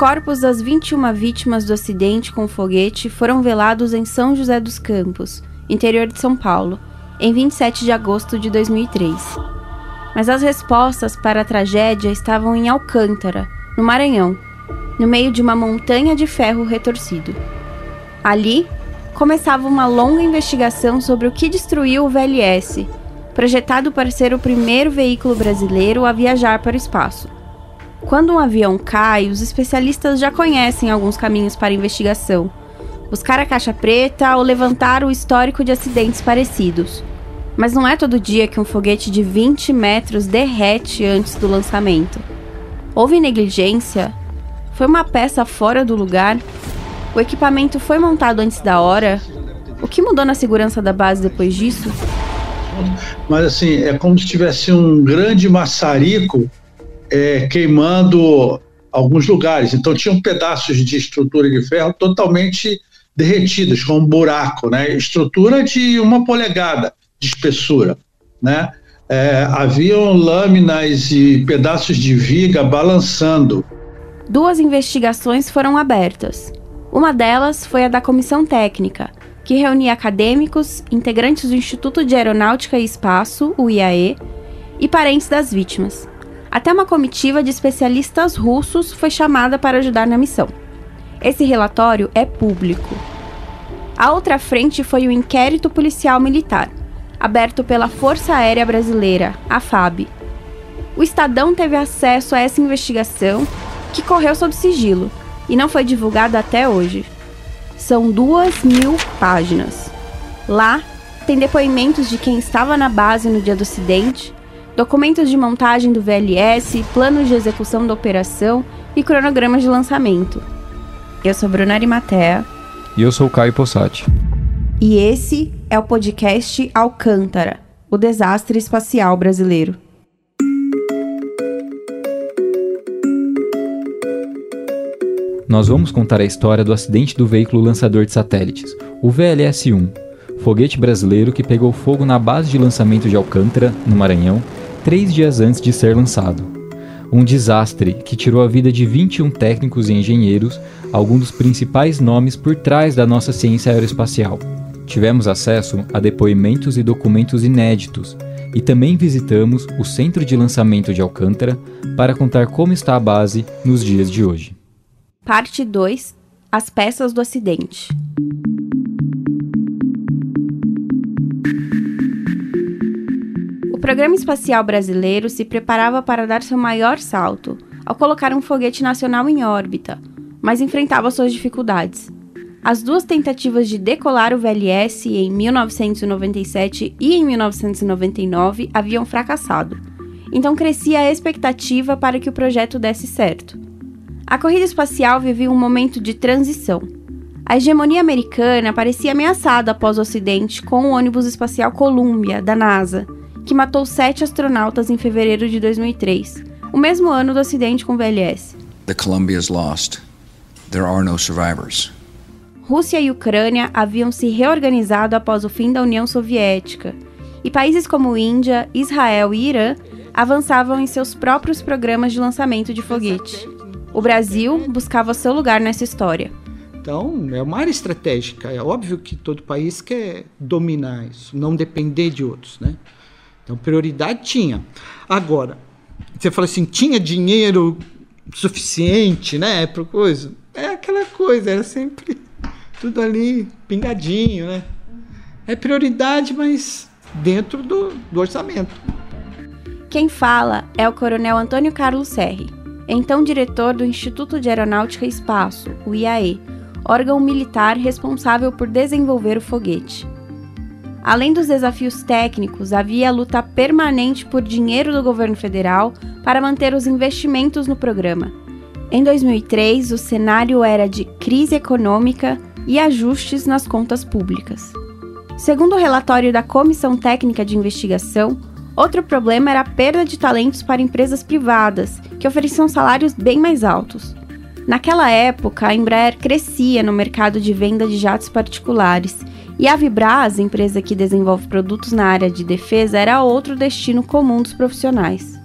corpos das 21 vítimas do acidente com foguete foram velados em São José dos Campos, interior de São Paulo, em 27 de agosto de 2003. Mas as respostas para a tragédia estavam em Alcântara, no Maranhão, no meio de uma montanha de ferro retorcido. Ali, começava uma longa investigação sobre o que destruiu o VLS, projetado para ser o primeiro veículo brasileiro a viajar para o espaço. Quando um avião cai, os especialistas já conhecem alguns caminhos para investigação. Buscar a caixa preta ou levantar o histórico de acidentes parecidos. Mas não é todo dia que um foguete de 20 metros derrete antes do lançamento. Houve negligência? Foi uma peça fora do lugar? O equipamento foi montado antes da hora? O que mudou na segurança da base depois disso? Mas assim, é como se tivesse um grande maçarico é, queimando alguns lugares. Então tinham pedaços de estrutura de ferro totalmente derretidos, com um buraco, né? Estrutura de uma polegada de espessura, né? É, haviam lâminas e pedaços de viga balançando. Duas investigações foram abertas. Uma delas foi a da comissão técnica, que reunia acadêmicos, integrantes do Instituto de Aeronáutica e Espaço, o IAE, e parentes das vítimas. Até uma comitiva de especialistas russos foi chamada para ajudar na missão. Esse relatório é público. A outra frente foi o inquérito policial militar, aberto pela Força Aérea Brasileira, a FAB. O Estadão teve acesso a essa investigação, que correu sob sigilo e não foi divulgada até hoje. São duas mil páginas. Lá tem depoimentos de quem estava na base no dia do acidente, documentos de montagem do VLS, planos de execução da operação e cronogramas de lançamento. Eu sou Bruna Arimatea. E eu sou Caio Possati. E esse é o podcast Alcântara, o desastre espacial brasileiro. Nós vamos contar a história do acidente do veículo lançador de satélites, o VLS-1, foguete brasileiro que pegou fogo na base de lançamento de Alcântara, no Maranhão, três dias antes de ser lançado. Um desastre que tirou a vida de 21 técnicos e engenheiros, alguns dos principais nomes por trás da nossa ciência aeroespacial. Tivemos acesso a depoimentos e documentos inéditos e também visitamos o centro de lançamento de Alcântara para contar como está a base nos dias de hoje. Parte 2 As peças do acidente. Programa espacial brasileiro se preparava para dar seu maior salto ao colocar um foguete nacional em órbita, mas enfrentava suas dificuldades. As duas tentativas de decolar o VLS em 1997 e em 1999 haviam fracassado, então crescia a expectativa para que o projeto desse certo. A corrida espacial vivia um momento de transição. A hegemonia americana parecia ameaçada após o acidente com o ônibus espacial Columbia, da NASA, que matou sete astronautas em fevereiro de 2003, o mesmo ano do acidente com o VLS. The Columbia is lost. There are no survivors. Rússia e Ucrânia haviam se reorganizado após o fim da União Soviética, e países como Índia, Israel e Irã avançavam em seus próprios programas de lançamento de foguete. O Brasil buscava seu lugar nessa história. Então, é uma área estratégica. É óbvio que todo país quer dominar isso, não depender de outros, né? Então, prioridade tinha. Agora, você fala assim, tinha dinheiro suficiente, né, para coisa? É aquela coisa, era sempre tudo ali pingadinho, né? É prioridade, mas dentro do, do orçamento. Quem fala é o Coronel Antônio Carlos Serri, então diretor do Instituto de Aeronáutica e Espaço, o IAE, órgão militar responsável por desenvolver o foguete. Além dos desafios técnicos, havia a luta permanente por dinheiro do governo federal para manter os investimentos no programa. Em 2003, o cenário era de crise econômica e ajustes nas contas públicas. Segundo o relatório da Comissão Técnica de Investigação, outro problema era a perda de talentos para empresas privadas, que ofereciam salários bem mais altos. Naquela época, a Embraer crescia no mercado de venda de jatos particulares e a Vibraz, empresa que desenvolve produtos na área de defesa, era outro destino comum dos profissionais.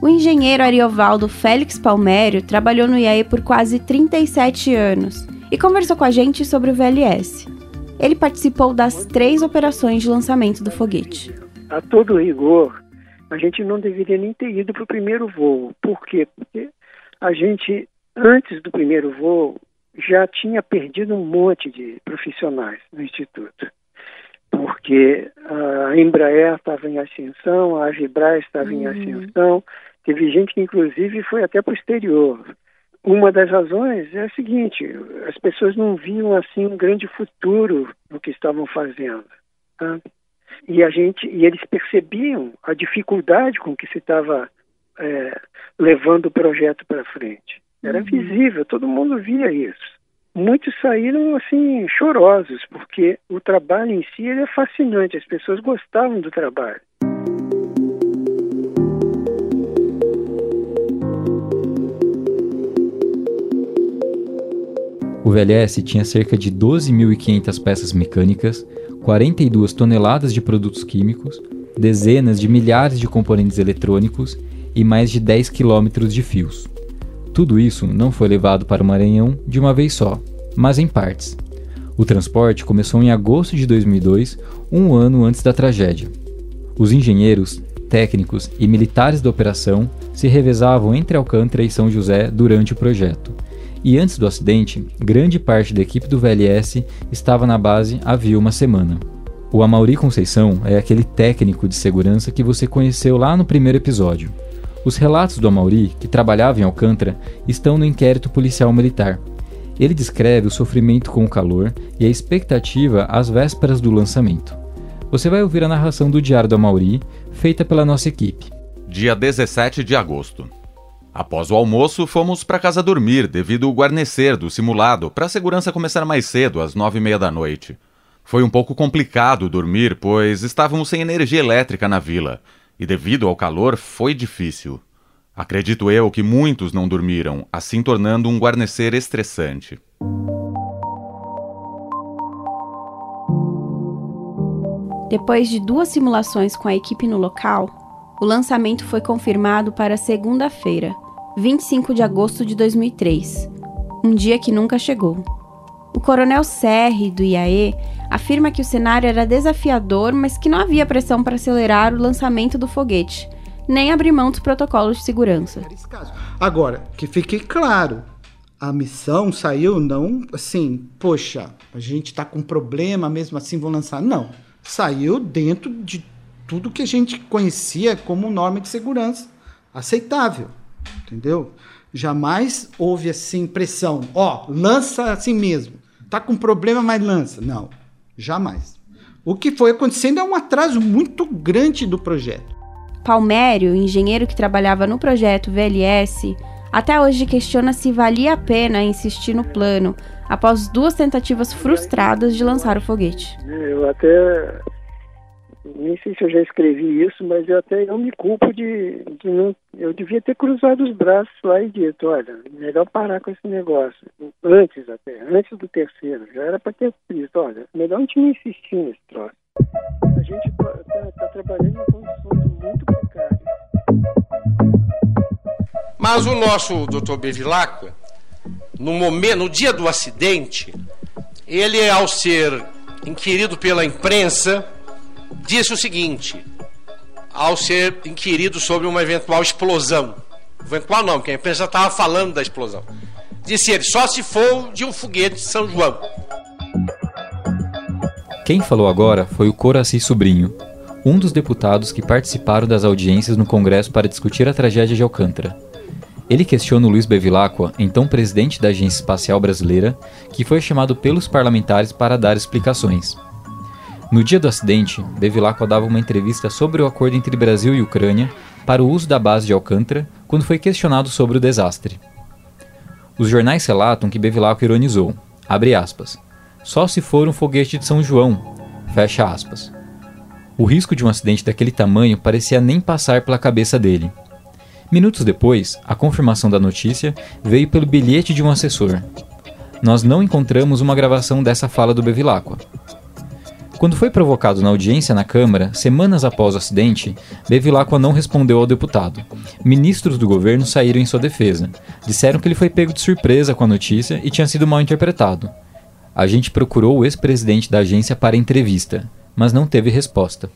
O engenheiro Ariovaldo Félix Palmério trabalhou no IAE por quase 37 anos e conversou com a gente sobre o VLS. Ele participou das três operações de lançamento do foguete. A todo rigor, a gente não deveria nem ter ido para o primeiro voo. Por quê? Porque a gente, antes do primeiro voo, já tinha perdido um monte de profissionais no Instituto. Porque a Embraer estava em ascensão, a Avibra estava uhum. em ascensão, teve gente que inclusive foi até para o exterior. Uma das razões é a seguinte: as pessoas não viam assim um grande futuro no que estavam fazendo. Tá? E a gente, e eles percebiam a dificuldade com que se estava é, levando o projeto para frente. Era uhum. visível, todo mundo via isso. Muitos saíram assim chorosos, porque o trabalho em si é fascinante, as pessoas gostavam do trabalho. O VLS tinha cerca de 12.500 peças mecânicas, 42 toneladas de produtos químicos, dezenas de milhares de componentes eletrônicos e mais de 10 quilômetros de fios. Tudo isso não foi levado para o Maranhão de uma vez só, mas em partes. O transporte começou em agosto de 2002, um ano antes da tragédia. Os engenheiros, técnicos e militares da operação se revezavam entre Alcântara e São José durante o projeto e antes do acidente, grande parte da equipe do VLS estava na base havia uma semana. O Amauri Conceição é aquele técnico de segurança que você conheceu lá no primeiro episódio. Os relatos do Amauri, que trabalhava em Alcântara, estão no inquérito policial militar. Ele descreve o sofrimento com o calor e a expectativa às vésperas do lançamento. Você vai ouvir a narração do Diário do Amauri, feita pela nossa equipe. Dia 17 de agosto. Após o almoço, fomos para casa dormir devido ao guarnecer do simulado para a segurança começar mais cedo, às nove e meia da noite. Foi um pouco complicado dormir, pois estávamos sem energia elétrica na vila, e devido ao calor foi difícil. Acredito eu que muitos não dormiram, assim tornando um guarnecer estressante. Depois de duas simulações com a equipe no local, o lançamento foi confirmado para segunda-feira, 25 de agosto de 2003, um dia que nunca chegou. O coronel Serri, do IAE, afirma que o cenário era desafiador, mas que não havia pressão para acelerar o lançamento do foguete, nem abrir mão dos protocolos de segurança. Agora, que fique claro, a missão saiu não assim, poxa, a gente está com problema, mesmo assim vão lançar. Não, saiu dentro de tudo que a gente conhecia como norma de segurança aceitável entendeu? Jamais houve assim pressão, ó, lança assim mesmo. Tá com problema, mas lança. Não, jamais. O que foi acontecendo é um atraso muito grande do projeto. Palmério, engenheiro que trabalhava no projeto VLS, até hoje questiona se valia a pena insistir no plano após duas tentativas frustradas de lançar o foguete. Eu até nem sei se eu já escrevi isso, mas eu até não me culpo de, de não. Eu devia ter cruzado os braços lá e dito, olha, melhor parar com esse negócio. Antes até, antes do terceiro. Já era para ter visto, olha, melhor não insistir nesse troço. A gente está tá, tá trabalhando em condições muito precárias. Mas o nosso doutor Bevilacqua, no momento, no dia do acidente, ele ao ser inquirido pela imprensa, disse o seguinte, ao ser inquirido sobre uma eventual explosão. Eventual não, porque a imprensa estava falando da explosão. Disse ele, só se for de um foguete de São João. Quem falou agora foi o Coraci Sobrinho, um dos deputados que participaram das audiências no Congresso para discutir a tragédia de Alcântara. Ele questiona o Luiz Bevilacqua, então presidente da Agência Espacial Brasileira, que foi chamado pelos parlamentares para dar explicações. No dia do acidente, Bevilacqua dava uma entrevista sobre o acordo entre Brasil e Ucrânia para o uso da base de Alcântara quando foi questionado sobre o desastre. Os jornais relatam que Bevilacqua ironizou, abre aspas, só se for um foguete de São João, fecha aspas. O risco de um acidente daquele tamanho parecia nem passar pela cabeça dele. Minutos depois, a confirmação da notícia veio pelo bilhete de um assessor. Nós não encontramos uma gravação dessa fala do Bevilacqua, Quando foi provocado na audiência na Câmara, semanas após o acidente, Bevilacqua não respondeu ao deputado. Ministros do governo saíram em sua defesa. Disseram que ele foi pego de surpresa com a notícia e tinha sido mal interpretado. A gente procurou o ex-presidente da agência para entrevista, mas não teve resposta.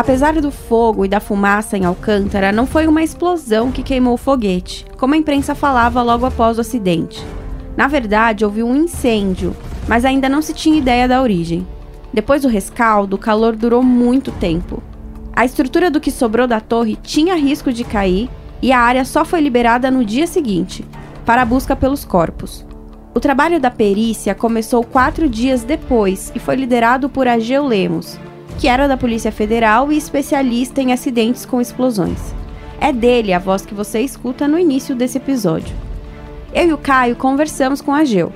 Apesar do fogo e da fumaça em Alcântara, não foi uma explosão que queimou o foguete, como a imprensa falava logo após o acidente. Na verdade, houve um incêndio, mas ainda não se tinha ideia da origem. Depois do rescaldo, o calor durou muito tempo. A estrutura do que sobrou da torre tinha risco de cair e a área só foi liberada no dia seguinte, para a busca pelos corpos. O trabalho da perícia começou quatro dias depois e foi liderado por Ageu Lemos, que era da Polícia Federal e especialista em acidentes com explosões. É dele a voz que você escuta no início desse episódio. Eu e o Caio conversamos com a Geu.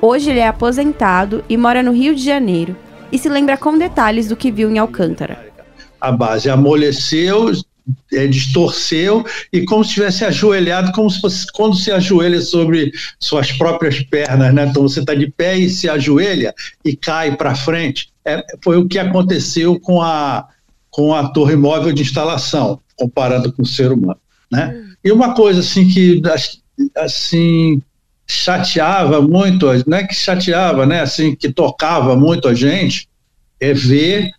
Hoje ele é aposentado e mora no Rio de Janeiro e se lembra com detalhes do que viu em Alcântara. A base amoleceu, é, distorceu e como se tivesse ajoelhado, como se fosse quando se ajoelha sobre suas próprias pernas, né? Então você está de pé e se ajoelha e cai para frente é, foi o que aconteceu com a, com a torre móvel de instalação, comparando com o ser humano. Né? Hum. E uma coisa assim que assim chateava muito, não é que chateava, né, assim que tocava muito a gente, é ver,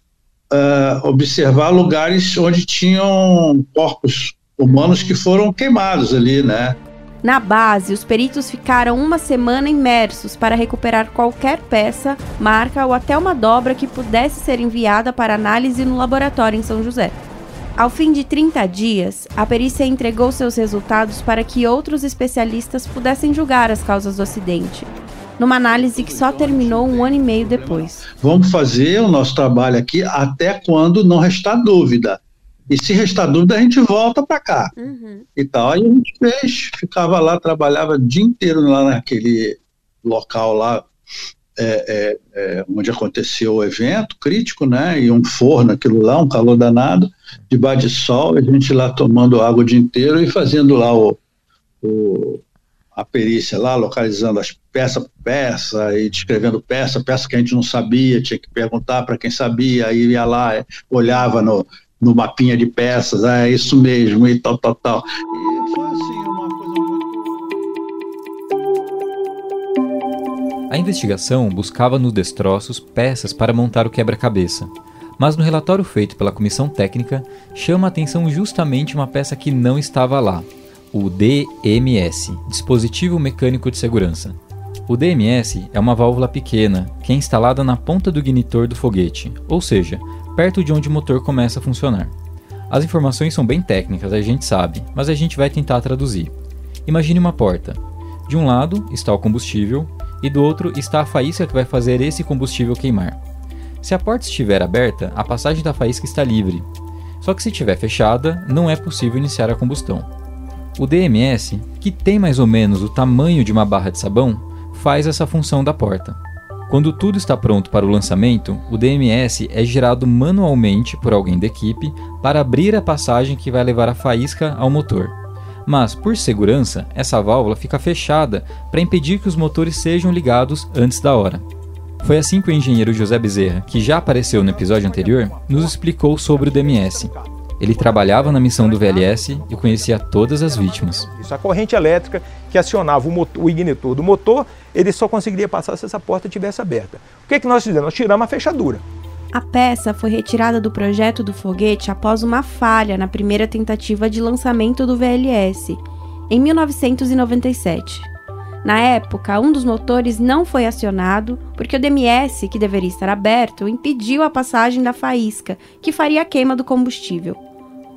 uh, observar lugares onde tinham corpos humanos que foram queimados ali, né? Na base, os peritos ficaram uma semana imersos para recuperar qualquer peça, marca ou até uma dobra que pudesse ser enviada para análise no laboratório em São José. Ao fim de 30 dias, a perícia entregou seus resultados para que outros especialistas pudessem julgar as causas do acidente, numa análise que só terminou um ano e meio depois. Vamos fazer o nosso trabalho aqui até quando não restar dúvida. E se restar dúvida, a gente volta para cá. Uhum. E tal. Aí a gente fez, ficava lá, trabalhava o dia inteiro lá naquele local lá é, é, é, onde aconteceu o evento crítico, né? E um forno, aquilo lá, um calor danado, debaixo de sol, a gente lá tomando água o dia inteiro e fazendo lá o, o a perícia lá, localizando as peça por peça e descrevendo peça, peça que a gente não sabia, tinha que perguntar para quem sabia, aí ia lá, é, olhava no, no mapinha de peças, ah, é isso mesmo, e tal, tal, tal. A investigação buscava nos destroços peças para montar o quebra-cabeça. Mas no relatório feito pela comissão técnica, chama a atenção justamente uma peça que não estava lá: o DMS Dispositivo Mecânico de Segurança. O DMS é uma válvula pequena que é instalada na ponta do ignitor do foguete, ou seja, perto de onde o motor começa a funcionar. As informações são bem técnicas, a gente sabe, mas a gente vai tentar traduzir. Imagine uma porta. De um lado está o combustível e do outro está a faísca que vai fazer esse combustível queimar. Se a porta estiver aberta, a passagem da faísca está livre. Só que se estiver fechada, não é possível iniciar a combustão. O DMS, que tem mais ou menos o tamanho de uma barra de sabão, faz essa função da porta. Quando tudo está pronto para o lançamento, o DMS é girado manualmente por alguém da equipe para abrir a passagem que vai levar a faísca ao motor. Mas, por segurança, essa válvula fica fechada para impedir que os motores sejam ligados antes da hora. Foi assim que o engenheiro José Bezerra, que já apareceu no episódio anterior, nos explicou sobre o DMS. Ele trabalhava na missão do VLS e conhecia todas as vítimas. Isso, a corrente elétrica que acionava o, motor, o ignitor do motor, ele só conseguiria passar se essa porta estivesse aberta. O que, é que nós fizemos? Nós tiramos a fechadura. A peça foi retirada do projeto do foguete após uma falha na primeira tentativa de lançamento do VLS, em 1997. Na época, um dos motores não foi acionado porque o DMS, que deveria estar aberto, impediu a passagem da faísca, que faria a queima do combustível.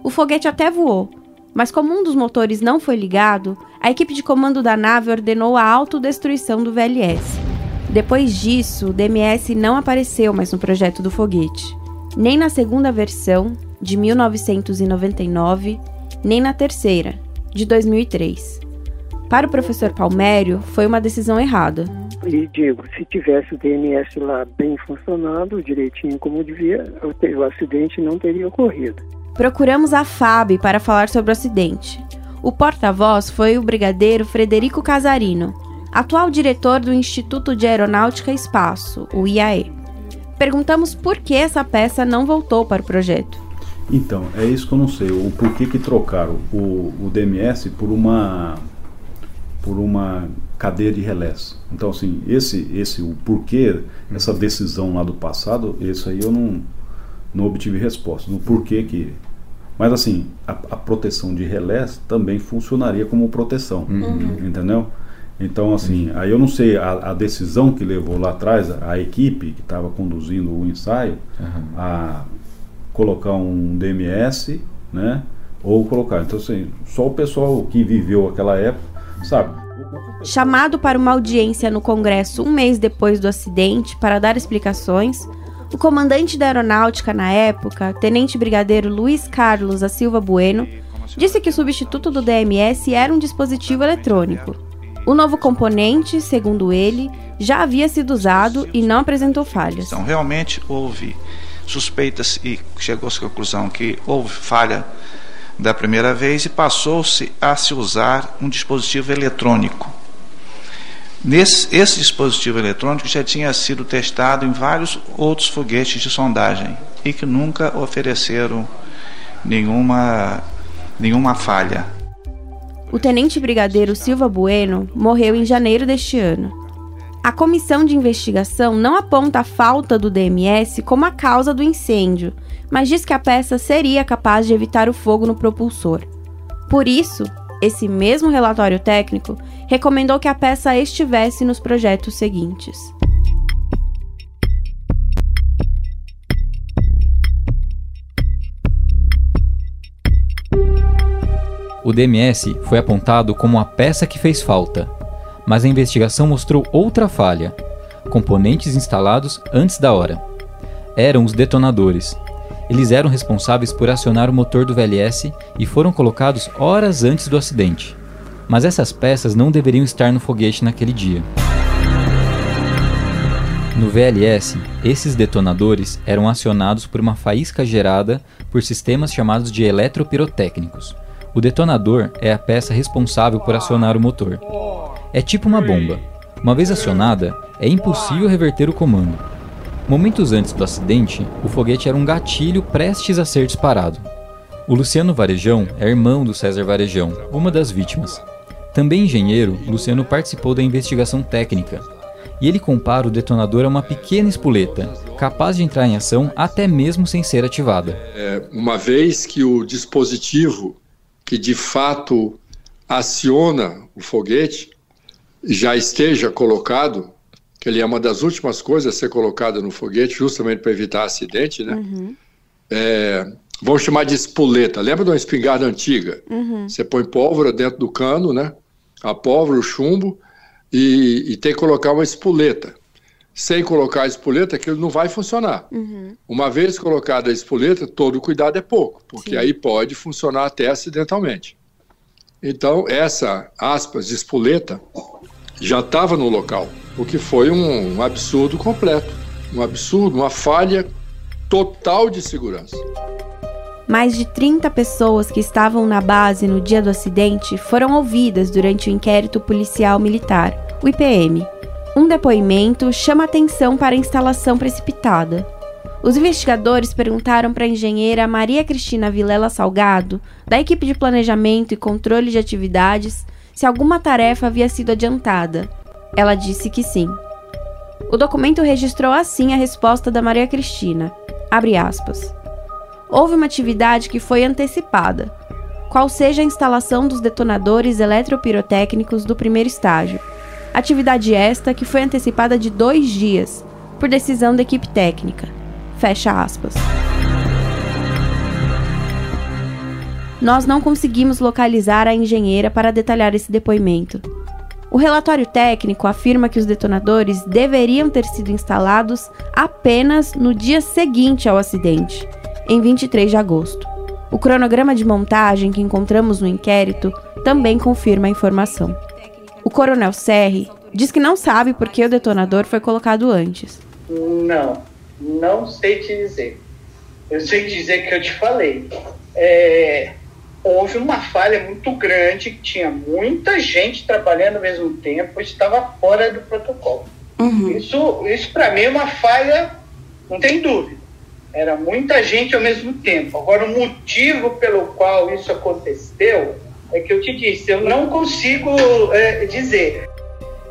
O foguete até voou, mas como um dos motores não foi ligado, a equipe de comando da nave ordenou a autodestruição do VLS. Depois disso, o DMS não apareceu mais no projeto do foguete, nem na segunda versão, de 1999, nem na terceira, de 2003. Para o professor Palmério, foi uma decisão errada. E digo, se tivesse o DMS lá bem funcionando, direitinho como devia, o acidente não teria ocorrido. Procuramos a FAB para falar sobre o acidente. O porta-voz foi o brigadeiro Frederico Casarino, atual diretor do Instituto de Aeronáutica e Espaço, o IAE. Perguntamos por que essa peça não voltou para o projeto. Então, é isso que eu não sei, o porquê que trocaram o, o DMS por uma por uma cadeia de relés. Então, assim, esse, esse o porquê, essa decisão lá do passado, isso aí eu não, não obtive resposta. No porquê que. Mas, assim, a, a proteção de relés também funcionaria como proteção, uhum. entendeu? Então, assim, aí eu não sei a, a, decisão que levou lá atrás a, a equipe que estava conduzindo o ensaio uhum. a colocar um DMS, né? Ou colocar. Então, assim, só o pessoal que viveu aquela época sabe. Chamado para uma audiência no Congresso um mês depois do acidente para dar explicações, o comandante da aeronáutica na época, Tenente Brigadeiro Luiz Carlos da Silva Bueno, disse que o substituto do DMS era um dispositivo eletrônico o novo componente, segundo ele, já havia sido usado e não apresentou falhas. Então, realmente houve suspeitas e chegou-se à conclusão que houve falha da primeira vez e passou-se a se usar um dispositivo eletrônico. Nesse, esse dispositivo eletrônico já tinha sido testado em vários outros foguetes de sondagem e que nunca ofereceram nenhuma, nenhuma falha. O tenente brigadeiro Silva Bueno morreu em janeiro deste ano. A comissão de investigação não aponta a falta do DMS como a causa do incêndio, mas diz que a peça seria capaz de evitar o fogo no propulsor. Por isso, esse mesmo relatório técnico recomendou que a peça estivesse nos projetos seguintes. O DMS foi apontado como a peça que fez falta, mas a investigação mostrou outra falha: componentes instalados antes da hora. Eram os detonadores. Eles eram responsáveis por acionar o motor do VLS e foram colocados horas antes do acidente. Mas essas peças não deveriam estar no foguete naquele dia. No VLS, esses detonadores eram acionados por uma faísca gerada por sistemas chamados de eletropirotécnicos. O detonador é a peça responsável por acionar o motor. É tipo uma bomba. Uma vez acionada, é impossível reverter o comando. Momentos antes do acidente, o foguete era um gatilho prestes a ser disparado. O Luciano Varejão é irmão do César Varejão, uma das vítimas. Também engenheiro, Luciano participou da investigação técnica. E ele compara o detonador a uma pequena espoleta, capaz de entrar em ação até mesmo sem ser ativada. É, uma vez que o dispositivo que de fato aciona o foguete já esteja colocado, que ele é uma das últimas coisas a ser colocada no foguete, justamente para evitar acidente, né? Uhum. É, vamos chamar de espoleta. Lembra de uma espingarda antiga? Uhum. Você põe pólvora dentro do cano, né? A pólvora, o chumbo, e, e tem que colocar uma espoleta. Sem colocar a espoleta, aquilo não vai funcionar. Uhum. Uma vez colocada a espoleta, todo cuidado é pouco, porque Sim. aí pode funcionar até acidentalmente. Então, essa, aspas, de espoleta já estava no local, o que foi um, um absurdo completo. Um absurdo, uma falha total de segurança. Mais de 30 pessoas que estavam na base no dia do acidente foram ouvidas durante o inquérito policial militar, o IPM, um depoimento chama atenção para a instalação precipitada. Os investigadores perguntaram para a engenheira Maria Cristina Vilela Salgado, da equipe de planejamento e controle de atividades, se alguma tarefa havia sido adiantada. Ela disse que sim. O documento registrou assim a resposta da Maria Cristina. Abre aspas. Houve uma atividade que foi antecipada, qual seja a instalação dos detonadores eletropirotécnicos do primeiro estágio Atividade esta que foi antecipada de dois dias, por decisão da equipe técnica. Fecha aspas. Nós não conseguimos localizar a engenheira para detalhar esse depoimento. O relatório técnico afirma que os detonadores deveriam ter sido instalados apenas no dia seguinte ao acidente, em 23 de agosto. O cronograma de montagem que encontramos no inquérito também confirma a informação. O coronel Serri diz que não sabe por que o detonador foi colocado antes. Não, não sei te dizer. Eu sei te dizer que eu te falei. É, houve uma falha muito grande, tinha muita gente trabalhando ao mesmo tempo, estava fora do protocolo. Uhum. Isso, isso para mim é uma falha, não tem dúvida. Era muita gente ao mesmo tempo. Agora, o motivo pelo qual isso aconteceu é que eu te disse, eu não consigo é, dizer.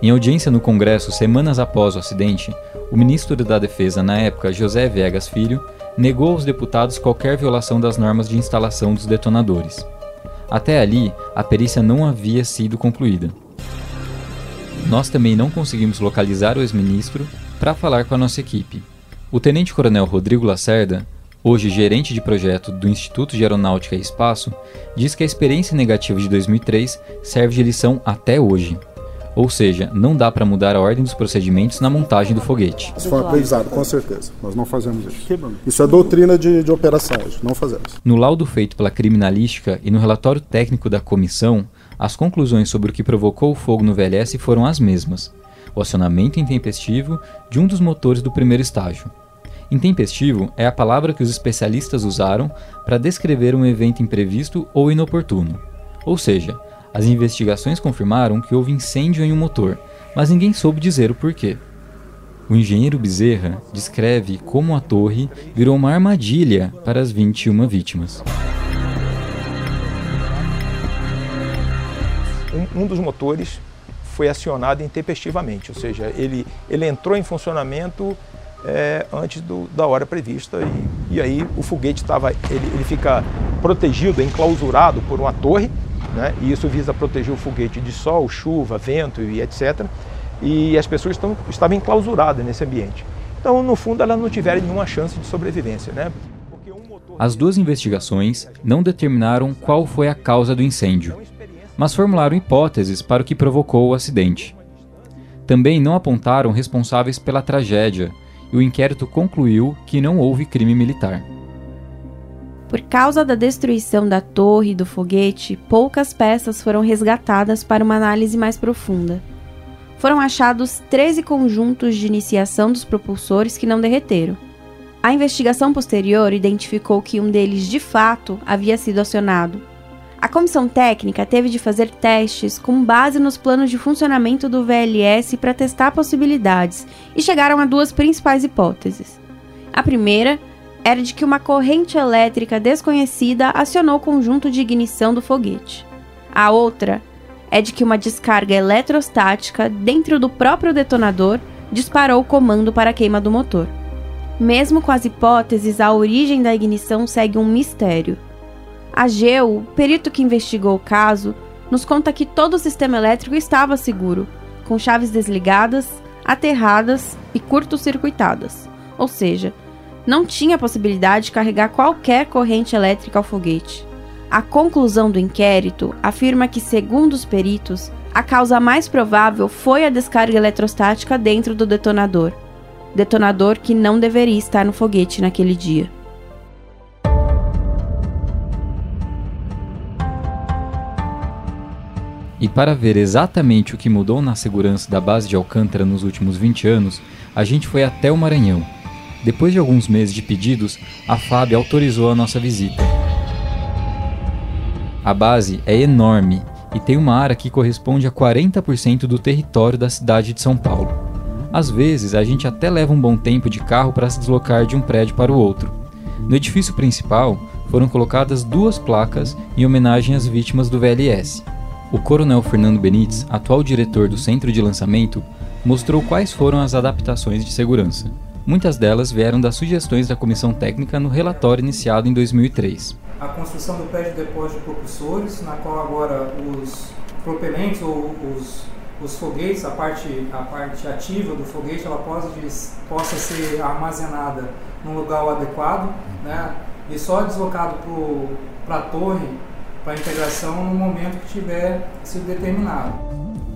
Em audiência no Congresso semanas após o acidente, o ministro da Defesa na época, José Viegas Filho, negou aos deputados qualquer violação das normas de instalação dos detonadores. Até ali, a perícia não havia sido concluída. Nós também não conseguimos localizar o ex-ministro para falar com a nossa equipe. O tenente-coronel Rodrigo Lacerda, hoje gerente de projeto do Instituto de Aeronáutica e Espaço, diz que a experiência negativa de 2003 serve de lição até hoje. Ou seja, não dá para mudar a ordem dos procedimentos na montagem do foguete. Isso foi um aprendizado, com certeza. Nós não fazemos isso. Isso é doutrina de, de operação hoje, não fazemos. No laudo feito pela criminalística e no relatório técnico da comissão, as conclusões sobre o que provocou o fogo no VLS foram as mesmas. O acionamento intempestivo de um dos motores do primeiro estágio. Intempestivo é a palavra que os especialistas usaram para descrever um evento imprevisto ou inoportuno. Ou seja, as investigações confirmaram que houve incêndio em um motor, mas ninguém soube dizer o porquê. O engenheiro Bezerra descreve como a torre virou uma armadilha para as 21 vítimas. Um, dos motores foi acionado intempestivamente, ou seja, ele, ele entrou em funcionamento é, antes do, da hora prevista e, e aí o foguete estava, ele, ele fica protegido, enclausurado por uma torre né? e isso visa proteger o foguete de sol, chuva, vento e etc. E as pessoas estão, estavam enclausuradas nesse ambiente. Então, no fundo, elas não tiveram nenhuma chance de sobrevivência. Né? As duas investigações não determinaram qual foi a causa do incêndio, mas formularam hipóteses para o que provocou o acidente. Também não apontaram responsáveis pela tragédia, e o inquérito concluiu que não houve crime militar. Por causa da destruição da torre e do foguete, poucas peças foram resgatadas para uma análise mais profunda. Foram achados 13 conjuntos de iniciação dos propulsores que não derreteram. A investigação posterior identificou que um deles de fato havia sido acionado. A comissão técnica teve de fazer testes com base nos planos de funcionamento do VLS para testar possibilidades e chegaram a duas principais hipóteses. A primeira era de que uma corrente elétrica desconhecida acionou o conjunto de ignição do foguete. A outra é de que uma descarga eletrostática dentro do próprio detonador disparou o comando para a queima do motor. Mesmo com as hipóteses, a origem da ignição segue um mistério. A Geo, o perito que investigou o caso, nos conta que todo o sistema elétrico estava seguro, com chaves desligadas, aterradas e curto-circuitadas, ou seja, não tinha possibilidade de carregar qualquer corrente elétrica ao foguete. A conclusão do inquérito afirma que, segundo os peritos, a causa mais provável foi a descarga eletrostática dentro do detonador. Detonador que não deveria estar no foguete naquele dia. E para ver exatamente o que mudou na segurança da base de Alcântara nos últimos 20 anos, a gente foi até o Maranhão depois de alguns meses de pedidos, a FAB autorizou a nossa visita. A base é enorme e tem uma área que corresponde a 40% do território da cidade de São Paulo. Às vezes, a gente até leva um bom tempo de carro para se deslocar de um prédio para o outro. No edifício principal, foram colocadas duas placas em homenagem às vítimas do VLS. O coronel Fernando Benites, atual diretor do centro de lançamento, mostrou quais foram as adaptações de segurança. Muitas delas vieram das sugestões da comissão técnica no relatório iniciado em 2003. A construção do prédio de depósito de propulsores, na qual agora os propelentes ou os, os foguetes, a parte, a parte ativa do foguete, ela possa, possa ser armazenada num lugar adequado, né? e só deslocado para a torre para integração no momento que tiver sido determinado.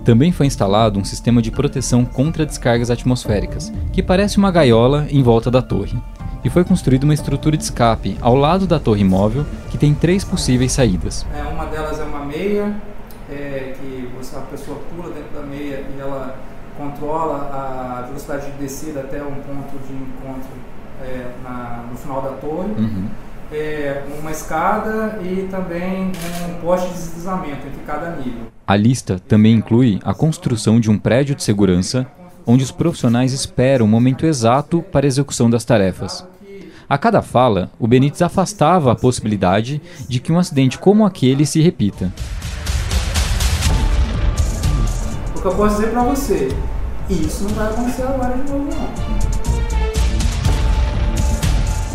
Também foi instalado um sistema de proteção contra descargas atmosféricas, que parece uma gaiola em volta da torre. E foi construída uma estrutura de escape ao lado da torre móvel, que tem três possíveis saídas. É, uma delas é uma meia, é, que você, a pessoa pula dentro da meia e ela controla a velocidade de descida até um ponto de encontro é, na, no final da torre. Uhum. É, uma escada e também um poste de deslizamento entre cada nível. A lista também inclui a construção de um prédio de segurança onde os profissionais esperam o momento exato para a execução das tarefas. A cada fala, o Benítez afastava a possibilidade de que um acidente como aquele se repita. O que eu posso dizer para você, isso não vai acontecer agora de novo não.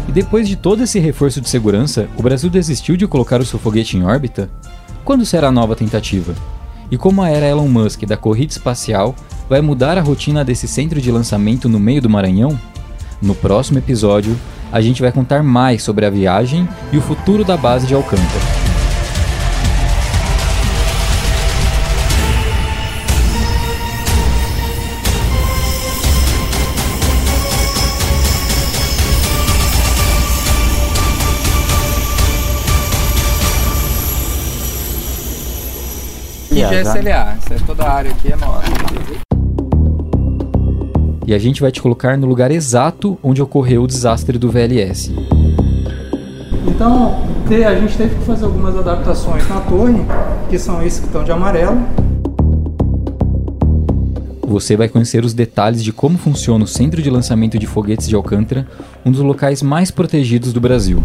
E depois de todo esse reforço de segurança, o Brasil desistiu de colocar o seu foguete em órbita? Quando será a nova tentativa? E como a era Elon Musk da corrida espacial vai mudar a rotina desse centro de lançamento no meio do Maranhão? No próximo episódio, a gente vai contar mais sobre a viagem e o futuro da base de Alcântara. Aqui já é CLA, Isso é toda a área aqui é nossa. E a gente vai te colocar no lugar exato onde ocorreu o desastre do VLS. Então, a gente teve que fazer algumas adaptações na torre, que são esses que estão de amarelo. Você vai conhecer os detalhes de como funciona o Centro de Lançamento de Foguetes de Alcântara, um dos locais mais protegidos do Brasil.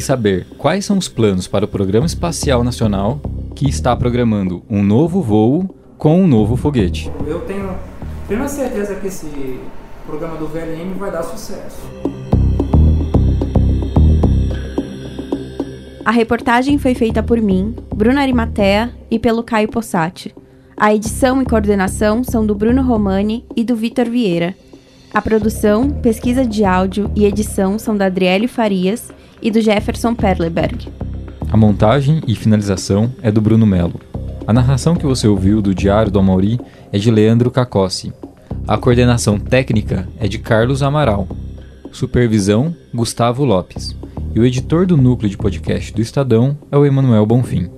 E saber quais são os planos para o Programa Espacial Nacional que está programando um novo voo com um novo foguete. Eu tenho plena certeza que esse programa do VLM vai dar sucesso. A reportagem foi feita por mim, Bruna Arimatea e pelo Caio Possati. A edição e coordenação são do Bruno Romani e do Vitor Vieira. A produção, pesquisa de áudio e edição são da Adriele Farias e do Jefferson Perleberg. A montagem e finalização é do Bruno Melo. A narração que você ouviu do Diário do Amauri é de Leandro Cacossi. A coordenação técnica é de Carlos Amaral. Supervisão: Gustavo Lopes. E o editor do núcleo de podcast do Estadão é o Emanuel Bonfim.